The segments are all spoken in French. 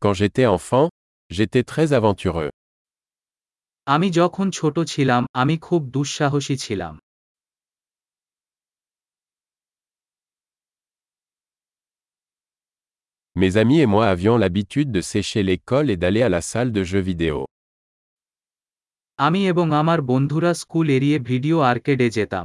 Quand j'étais enfant, j'étais très aventureux. আমি যখন ছোট ছিলাম আমি খুব দুঃসাহসী ছিলাম Mes amis et moi avions l'habitude de sécher l'école et d'aller à la salle de jeux vidéo. Ami এবং amar বন্ধুরা school eriye video আর্কেডে যেতাম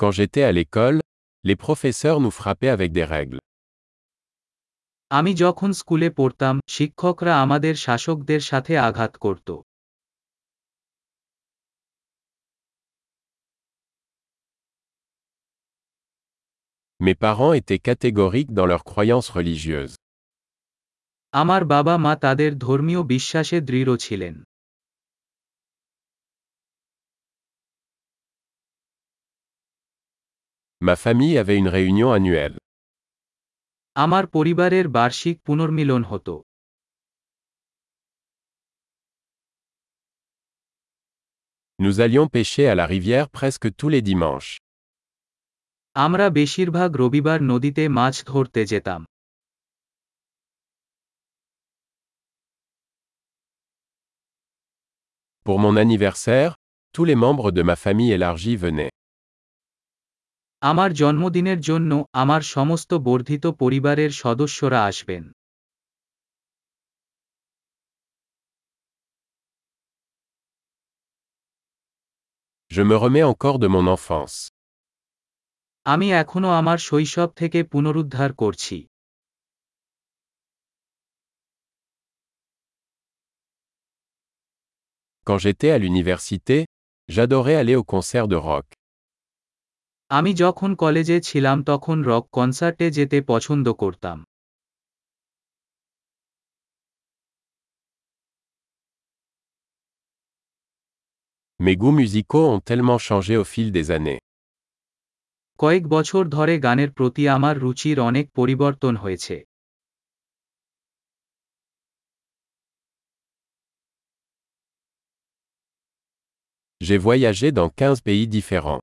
Quand j'étais à l'école, les professeurs nous frappaient avec des règles. আমি যখন স্কুলে পড়তাম শিক্ষকরা আমাদের শাসকদের সাথে আঘাত করত Mes parents étaient catégoriques dans leurs croyances religieuses. আমার বাবা মা তাদের ধর্মীয় বিশ্বাসে দৃঢ় ছিলেন Ma famille avait une réunion annuelle. Nous allions pêcher à la rivière presque tous les dimanches. Pour mon anniversaire, tous les membres de ma famille élargie venaient. আমার জন্মদিনের জন্য আমার সমস্ত বর্ধিত পরিবারের সদস্যরা আসবেন Je me remets encore de mon enfance. আমি এখনো আমার শৈশব থেকে পুনরুদ্ধার করছি Quand j'étais à l'université, j'adorais aller au concert de rock. আমি যখন কলেজে ছিলাম তখন রক কনসার্টে যেতে পছন্দ করতাম Mes goûts musicaux ont tellement changé au fil des années. কয়েক বছর ধরে গানের প্রতি আমার রুচির অনেক পরিবর্তন হয়েছে J'ai voyagé dans 15 pays différents.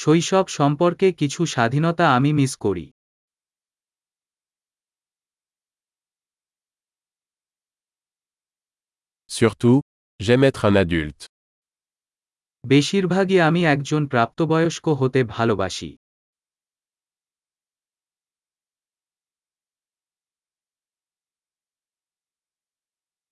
শৈশব সম্পর্কে কিছু স্বাধীনতা আমি মিস করি Surtout, j'aime être un adulte. বেশিরভাগই আমি একজন প্রাপ্তবয়স্ক হতে ভালোবাসি